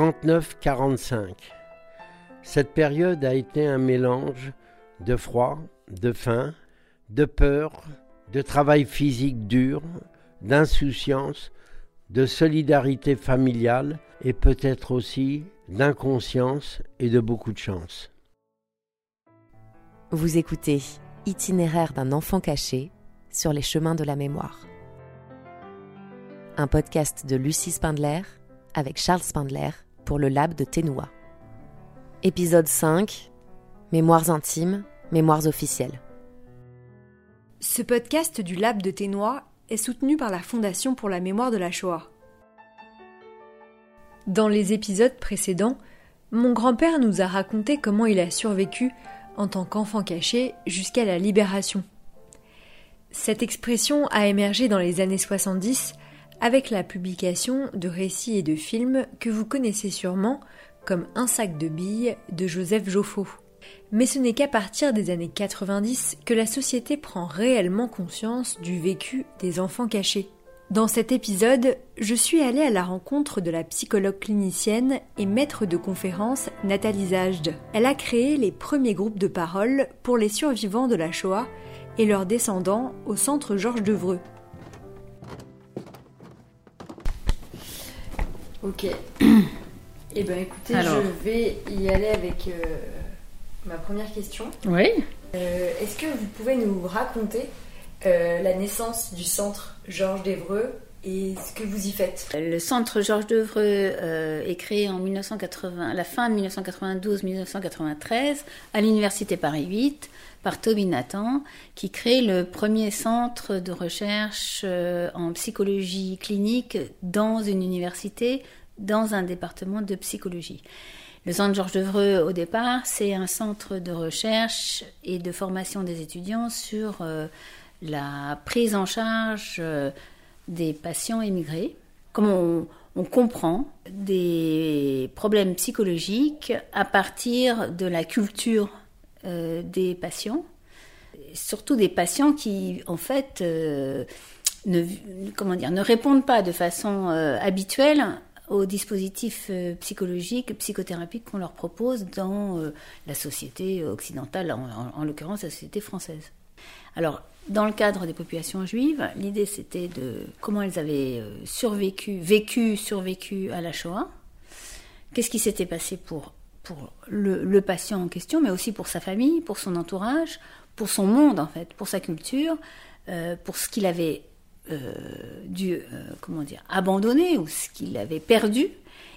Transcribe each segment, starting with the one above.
39-45. Cette période a été un mélange de froid, de faim, de peur, de travail physique dur, d'insouciance, de solidarité familiale et peut-être aussi d'inconscience et de beaucoup de chance. Vous écoutez Itinéraire d'un enfant caché sur les chemins de la mémoire. Un podcast de Lucie Spindler avec Charles Spindler pour le Lab de Ténoua. Épisode 5 Mémoires intimes, mémoires officielles. Ce podcast du Lab de Ténois est soutenu par la Fondation pour la mémoire de la Shoah. Dans les épisodes précédents, mon grand-père nous a raconté comment il a survécu en tant qu'enfant caché jusqu'à la libération. Cette expression a émergé dans les années 70 avec la publication de récits et de films que vous connaissez sûrement comme Un sac de billes de Joseph Joffo. Mais ce n'est qu'à partir des années 90 que la société prend réellement conscience du vécu des enfants cachés. Dans cet épisode, je suis allée à la rencontre de la psychologue clinicienne et maître de conférence Nathalie Zajd. Elle a créé les premiers groupes de parole pour les survivants de la Shoah et leurs descendants au centre Georges Devreux. Ok. Eh bien écoutez, je vais y aller avec euh, ma première question. Oui. Euh, est-ce que vous pouvez nous raconter euh, la naissance du centre Georges d'Evreux et ce que vous y faites? Le centre Georges d'Evreux est créé en 1980, la fin de 1992-1993 à l'université Paris 8 par Toby Nathan, qui crée le premier centre de recherche en psychologie clinique dans une université dans un département de psychologie. Le centre Georges Devreux, au départ, c'est un centre de recherche et de formation des étudiants sur euh, la prise en charge euh, des patients immigrés. Comment on, comprend des problèmes psychologiques à partir de la culture euh, des patients, surtout des patients qui, en fait, ne, comment dire, ne répondent pas de façon habituelle aux dispositifs euh, psychologiques, psychothérapiques qu'on leur propose dans euh, la société occidentale, en, l'occurrence la société française. Alors, dans le cadre des populations juives, l'idée c'était de comment elles avaient euh, survécu, vécu, survécu à la Shoah. Qu'est-ce qui s'était passé pour, pour le, patient en question, mais aussi pour sa famille, pour son entourage, pour son monde en fait, pour sa culture, pour ce qu'il avait euh, dû euh, comment dire abandonner ou ce qu'il avait perdu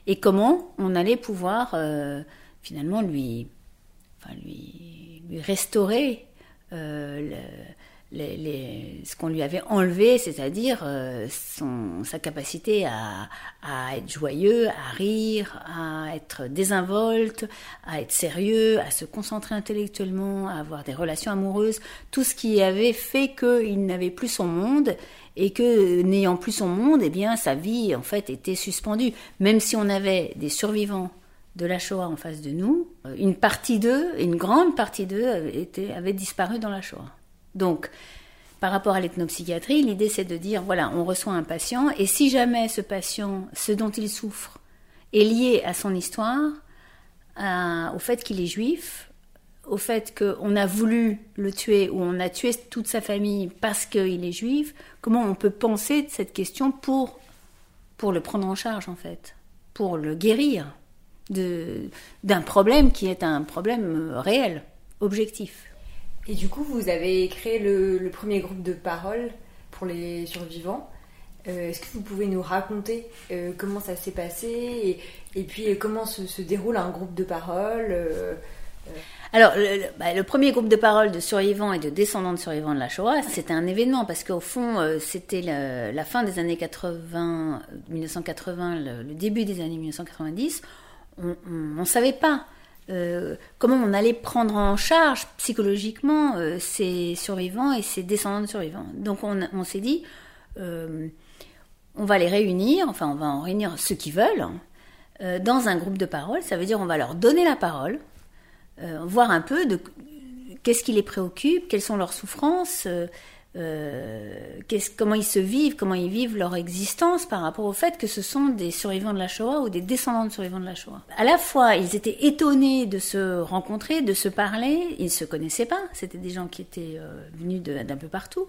et comment on allait pouvoir euh, finalement lui enfin lui lui restaurer le, ce qu'on lui avait enlevé, c'est-à-dire euh, sa capacité à, être joyeux, à rire, à être désinvolte, à être sérieux, à se concentrer intellectuellement, à avoir des relations amoureuses, tout ce qui avait fait qu'il n'avait plus son monde et que n'ayant plus son monde, eh bien sa vie en fait était suspendue. Même si on avait des survivants de la Shoah en face de nous, une partie d'eux, une grande partie d'eux avait, avait disparu dans la Shoah. Donc, par rapport à l'ethnopsychiatrie, l'idée c'est de dire, voilà, on reçoit un patient, et si jamais ce patient, ce dont il souffre, est lié à son histoire, au fait qu'il est juif, au fait qu'on a voulu le tuer ou on a tué toute sa famille parce qu'il est juif, comment on peut penser de cette question pour, pour le prendre en charge en fait, pour le guérir d'un problème qui est un problème réel, objectif. Et du coup, vous avez créé le, premier groupe de parole pour les survivants. Euh, est-ce que vous pouvez nous raconter euh, comment ça s'est passé et, puis euh, comment se, déroule un groupe de parole alors, bah, le, premier groupe de parole de survivants et de descendants de survivants de la Shoah, c'était un événement parce qu'au fond, c'était la, fin des années 80, 1980, le, début des années 1990. On ne savait pas euh, comment on allait prendre en charge psychologiquement euh, ces survivants et ces descendants de survivants. Donc on, s'est dit, euh, on va les réunir, enfin on va en réunir ceux qui veulent, dans un groupe de parole. Ça veut dire on va leur donner la parole, voir un peu de qu'est-ce qui les préoccupe, quelles sont leurs souffrances, euh, comment ils se vivent, comment ils vivent leur existence par rapport au fait que ce sont des survivants de la Shoah ou des descendants de survivants de la Shoah. À la fois, ils étaient étonnés de se rencontrer, de se parler, ils se connaissaient pas, c'était des gens qui étaient euh, venus d'un peu partout.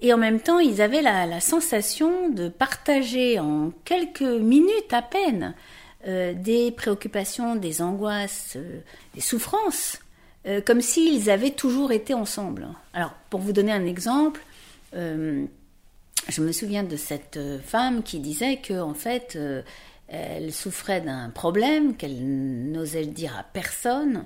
Et en même temps, ils avaient la, sensation de partager en quelques minutes à peine euh, des préoccupations, des angoisses, des souffrances euh, comme s'ils avaient toujours été ensemble. Alors, pour vous donner un exemple, euh, je me souviens de cette euh, femme qui disait que, en fait, elle souffrait d'un problème qu'elle n'osait dire à personne,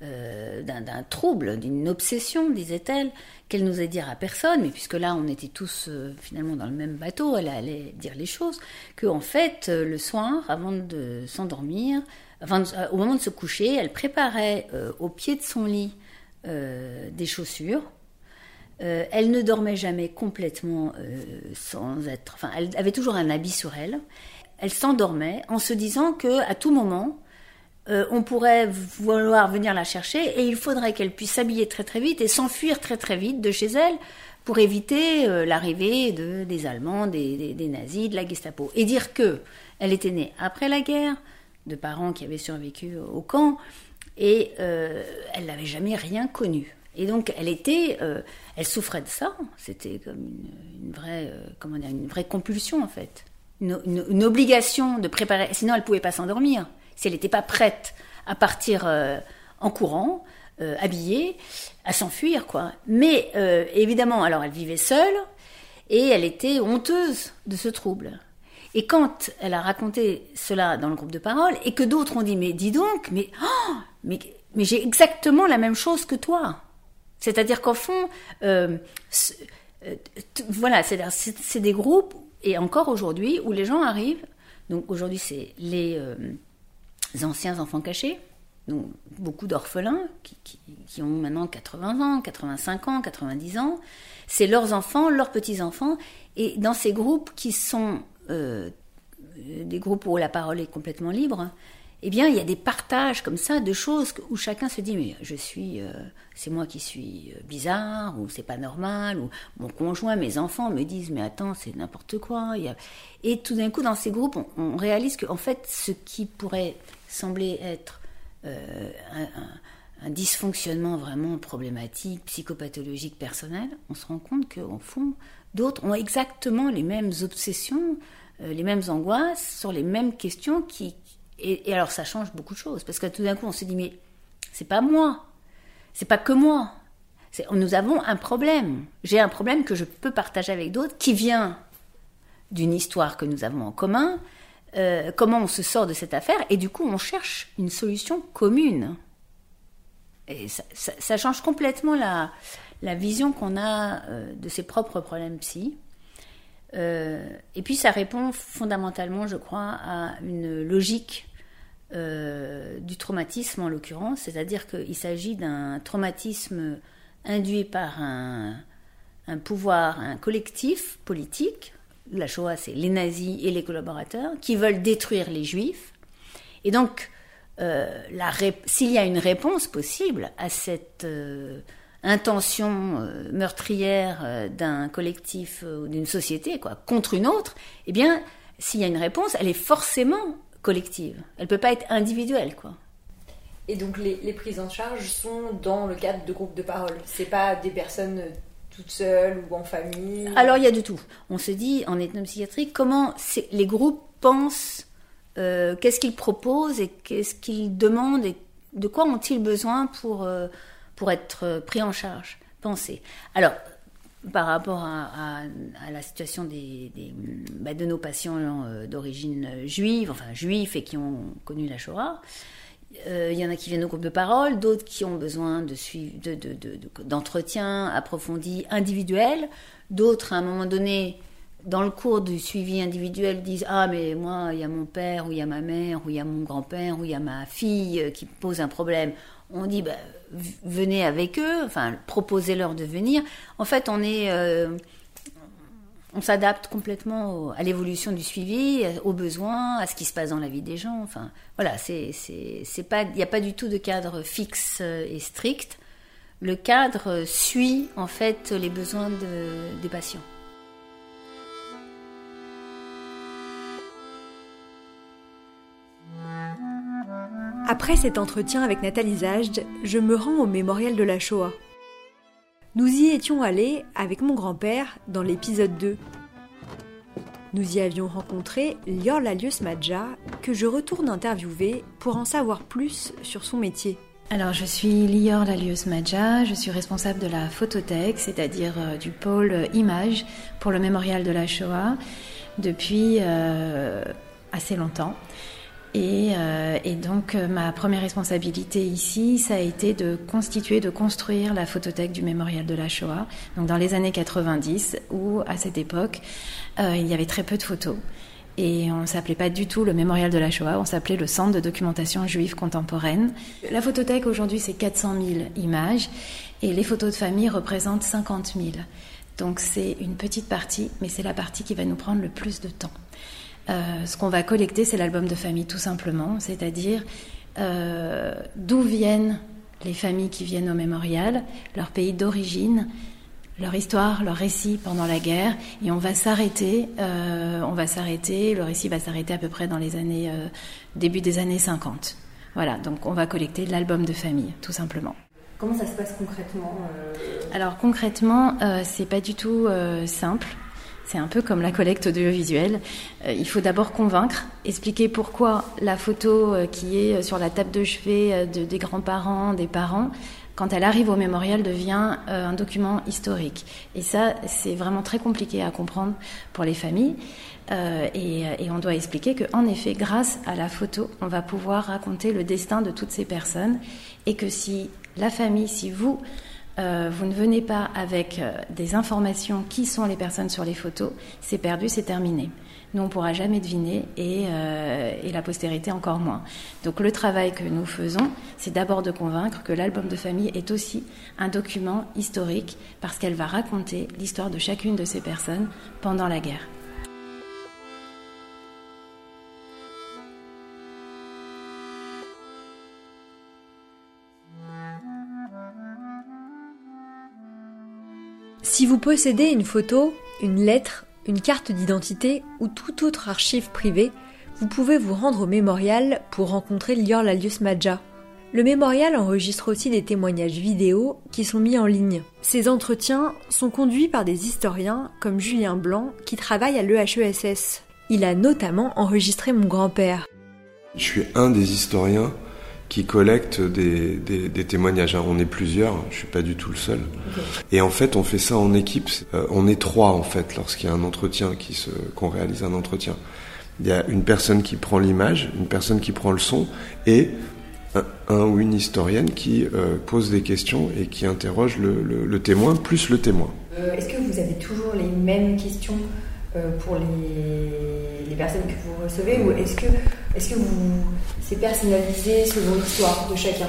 d'un trouble, d'une obsession, disait-elle, qu'elle n'osait dire à personne, mais puisque là on était tous finalement dans le même bateau, elle allait dire les choses, que en fait le soir, avant de s'endormir, euh, au moment de se coucher, elle préparait euh, au pied de son lit euh, des chaussures. elle ne dormait jamais complètement sans être. Enfin, elle avait toujours un habit sur elle. Elle s'endormait en se disant que à tout moment, on pourrait vouloir venir la chercher et il faudrait qu'elle puisse s'habiller très très vite et s'enfuir très très vite de chez elle pour éviter l'arrivée de, des Allemands, des, des, nazis, de la Gestapo. Et dire que elle était née après la guerre, de parents qui avaient survécu au camp, et euh, elle n'avait jamais rien connu. Et donc elle était, euh, elle souffrait de ça. C'était comme une, vraie, euh, comment dire, une vraie compulsion en fait, une, obligation de préparer. Sinon elle pouvait pas s'endormir si elle n'était pas prête à partir en courant, habillée, à s'enfuir quoi. Mais évidemment, alors elle vivait seule et elle était honteuse de ce trouble. Et quand elle a raconté cela dans le groupe de parole, et que d'autres ont dit, mais dis donc, mais, oh, mais, mais j'ai exactement la même chose que toi. C'est-à-dire qu'au fond, euh, euh voilà, c'est des groupes, et encore aujourd'hui, où les gens arrivent, donc aujourd'hui c'est les, euh, anciens enfants cachés, donc beaucoup d'orphelins qui, ont maintenant 80 ans, 85 ans, 90 ans, c'est leurs enfants, leurs petits-enfants, et dans ces groupes qui sont euh, des groupes où la parole est complètement libre, eh bien, il y a des partages comme ça de choses où chacun se dit mais je suis, euh, c'est moi qui suis euh, bizarre ou c'est pas normal ou mon conjoint, mes enfants me disent mais attends c'est n'importe quoi. Et tout d'un coup dans ces groupes on, réalise que en fait ce qui pourrait sembler être un, un, dysfonctionnement vraiment problématique, psychopathologique, personnel, on se rend compte qu'au fond d'autres ont exactement les mêmes obsessions, euh, les mêmes angoisses sur les mêmes questions qui et, alors ça change beaucoup de choses parce que tout d'un coup on se dit mais c'est pas moi, c'est pas que moi, nous avons un problème. J'ai un problème que je peux partager avec d'autres qui vient d'une histoire que nous avons en commun. Euh, comment on se sort de cette affaire et du coup on cherche une solution commune. Et ça, ça change complètement la, la vision qu'on a euh, de ses propres problèmes psy. Euh, et puis ça répond fondamentalement, je crois, à une logique euh, du traumatisme en l'occurrence, c'est-à-dire qu'il s'agit d'un traumatisme induit par un, pouvoir, un collectif politique. La Shoah, c'est les nazis et les collaborateurs qui veulent détruire les juifs. Et donc, s'il y a une réponse possible à cette intention euh, meurtrière euh, d'un collectif euh, ou d'une société quoi, contre une autre, eh bien, s'il y a une réponse, elle est forcément collective. Elle ne peut pas être individuelle. quoi. Et donc les, les, prises en charge sont dans le cadre de groupes de parole. C'est pas des personnes toutes seules ou en famille. Alors il y a de tout. On se dit en ethnopsychiatrie comment les groupes pensent, qu'est-ce qu'ils proposent et qu'est-ce qu'ils demandent et de quoi ont-ils besoin pour pour être euh, pris en charge, pensé. Alors, par rapport à, la situation bah, de nos patients euh, d'origine juive, enfin juifs et qui ont connu la Shoah, euh, il y en a qui viennent au groupe de parole, d'autres qui ont besoin de d'entretien de, approfondi individuel, d'autres à un moment donné, dans le cours du suivi individuel, disent Ah, mais moi, il y a mon père, ou il y a ma mère, ou il y a mon grand-père, ou il y a ma fille qui pose un problème on dit bah, venez avec eux, enfin proposez-leur de venir. En fait, on est, euh, on s'adapte complètement à l'évolution du suivi, aux besoins, à ce qui se passe dans la vie des gens. Enfin, voilà, c'est, c'est, pas, il n'y a pas du tout de cadre fixe et strict. le cadre suit en fait les besoins des patients. Après cet entretien avec Nathalie Zajd, je me rends au mémorial de la Shoah. Nous y étions allés avec mon grand-père dans l'épisode 2. Nous y avions rencontré Lior Lalius Madja, que je retourne interviewer pour en savoir plus sur son métier. Alors, je suis Lior Lalius Madja, je suis responsable de la photothèque, c'est-à-dire euh, du pôle image pour le mémorial de la Shoah, depuis euh, assez longtemps. Euh, et, donc euh, ma première responsabilité ici, ça a été de constituer, de construire la photothèque du mémorial de la Shoah. Donc dans les années 90, où à cette époque, euh, il y avait très peu de photos. Et on ne s'appelait pas du tout le mémorial de la Shoah, on s'appelait le Centre de documentation juive contemporaine. La photothèque aujourd'hui, c'est 400 000 images et les photos de famille représentent 50 000. Donc c'est une petite partie, mais c'est la partie qui va nous prendre le plus de temps. Euh, ce qu'on va collecter, c'est l'album de famille, tout simplement, c'est-à-dire euh, d'où viennent les familles qui viennent au mémorial, leur pays d'origine, leur histoire, leur récit pendant la guerre, et on va s'arrêter, euh, on va s'arrêter, le récit va s'arrêter à peu près dans les années, début des années 50. Voilà, donc on va collecter l'album de famille, tout simplement. Comment ça se passe concrètement Alors concrètement, c'est pas du tout simple. C'est un peu comme la collecte audiovisuelle. Euh, il faut d'abord convaincre, expliquer pourquoi la photo euh, qui est sur la table de chevet euh, des grands-parents, des parents, quand elle arrive au mémorial, devient un document historique. Et ça, c'est vraiment très compliqué à comprendre pour les familles. et, et, on doit expliquer qu'en effet, grâce à la photo, on va pouvoir raconter le destin de toutes ces personnes. Et que si la famille, si vous, euh, vous ne venez pas avec euh, des informations qui sont les personnes sur les photos, c'est perdu, c'est terminé. Nous, on ne pourra jamais deviner euh, et, la postérité encore moins. Donc le travail que nous faisons, c'est d'abord de convaincre que l'album de famille est aussi un document historique parce qu'elle va raconter l'histoire de chacune de ces personnes pendant la guerre. Si vous possédez une photo, une lettre, une carte d'identité ou toute autre archive privée, vous pouvez vous rendre au mémorial pour rencontrer Lior Lalius Madja. Le mémorial enregistre aussi des témoignages vidéo qui sont mis en ligne. Ces entretiens sont conduits par des historiens comme Julien Blanc qui travaille à l'EHESS. Il a notamment enregistré mon grand-père. Je suis un des historiens qui collecte des, des, témoignages. Hein. On est plusieurs, je suis pas du tout le seul. Et en fait, on fait ça en équipe. Euh, on est trois en fait lorsqu'il y a un entretien, qui se, qu'on réalise un entretien. Il y a une personne qui prend l'image, une personne qui prend le son, et un, ou une historienne qui euh, pose des questions et qui interroge le, le, témoin plus le témoin. Euh, est-ce que vous avez toujours les mêmes questions pour les, les, personnes que vous recevez ou est-ce que est-ce que vous, c'est personnalisé selon l'histoire de chacun?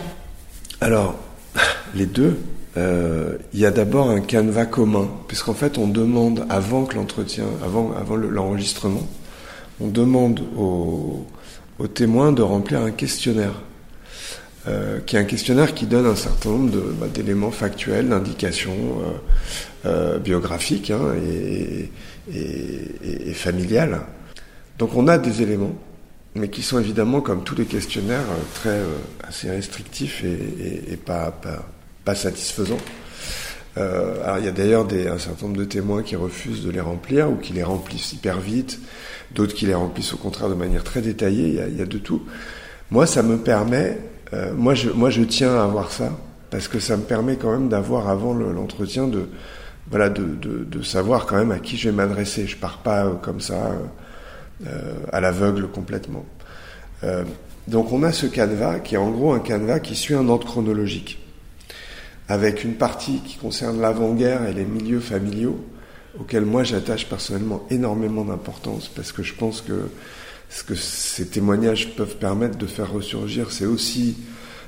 Alors, les deux. Euh, il y a d'abord un canevas commun, puisqu'en fait, on demande avant que l'entretien, avant, avant l'enregistrement, on demande aux, témoins de remplir un questionnaire. Euh, qui est un questionnaire qui donne un certain nombre bah, d'éléments factuels, d'indications euh, biographiques hein, et, et, et familiales. Donc on a des éléments mais qui sont évidemment, comme tous les questionnaires, euh, très euh, assez restrictifs et, et, pas, pas, pas, satisfaisants. Euh, alors il y a d'ailleurs un certain nombre de témoins qui refusent de les remplir ou qui les remplissent hyper vite, d'autres qui les remplissent au contraire de manière très détaillée. Il y a, il y a de tout. Moi, ça me permet, euh, moi, je, moi, je tiens à avoir ça parce que ça me permet quand même d'avoir avant l'entretien de, voilà, de, de, de, savoir quand même à qui je vais m'adresser. Je pars pas comme ça euh, à l'aveugle complètement. Euh, donc on a ce canevas qui est en gros un canevas qui suit un ordre chronologique, avec une partie qui concerne l'avant-guerre et les milieux familiaux, auxquels moi j'attache personnellement énormément d'importance, parce que je pense que ce que ces témoignages peuvent permettre de faire ressurgir, c'est aussi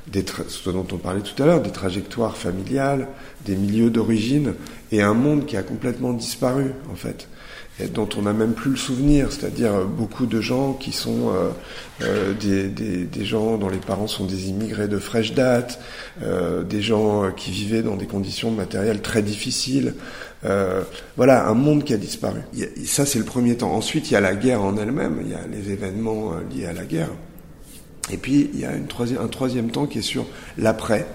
des ce dont on parlait tout à l'heure, des trajectoires familiales, des milieux d'origine, et un monde qui a complètement disparu, en fait. Dont on n'a même plus le souvenir, c'est-à-dire beaucoup de gens qui sont euh, euh, des, des, des, gens dont les parents sont des immigrés de fraîche date, euh, des gens qui vivaient dans des conditions matérielles très difficiles. Euh, voilà, un monde qui a disparu. ça, c'est le premier temps. Ensuite, il y a la guerre en elle-même, il y a les événements liés à la guerre. Et puis, il y a une un troisième temps qui est sur l'après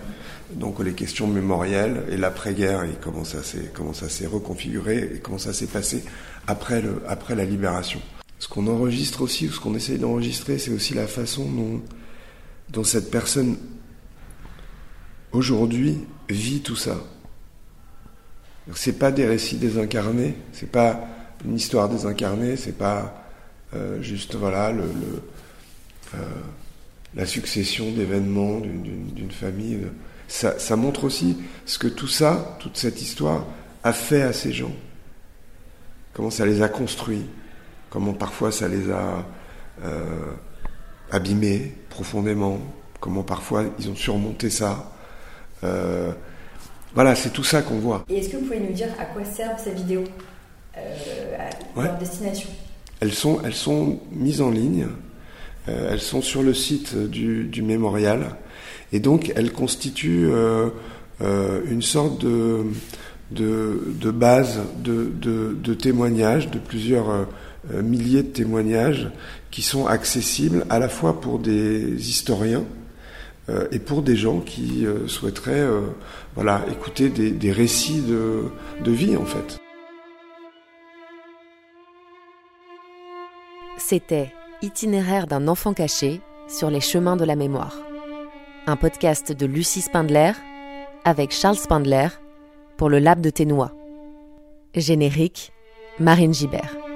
donc les questions mémorielles et l'après-guerre et comment ça s'est comment ça s'est reconfiguré et comment ça s'est passé après le après la libération. Ce qu'on enregistre aussi ou ce qu'on essaye d'enregistrer, c'est aussi la façon dont dont cette personne aujourd'hui vit tout ça. C'est pas des récits désincarnés, c'est pas une histoire désincarnée, c'est pas euh, juste voilà le, euh, la succession d'événements d'une famille ça, montre aussi ce que tout ça, toute cette histoire, a fait à ces gens. Comment ça les a construits, comment parfois ça les a euh, abîmés profondément, comment parfois ils ont surmonté ça. Euh, voilà, c'est tout ça qu'on voit. Et est-ce que vous pouvez nous dire à quoi servent ces vidéos, euh, à leur destination? Elles sont, elles sont mises en ligne, elles sont sur le site du, du mémorial. Et donc, elle constitue euh, euh, une sorte de, base de, témoignages, de plusieurs euh, milliers de témoignages qui sont accessibles à la fois pour des historiens et pour des gens qui souhaiteraient écouter des, des récits de, de vie, en fait. C'était Itinéraire d'un enfant caché sur les chemins de la mémoire un podcast de Lucie Spindler avec Charles Spindler pour le Lab de Ténois. Générique, Marine Gibert.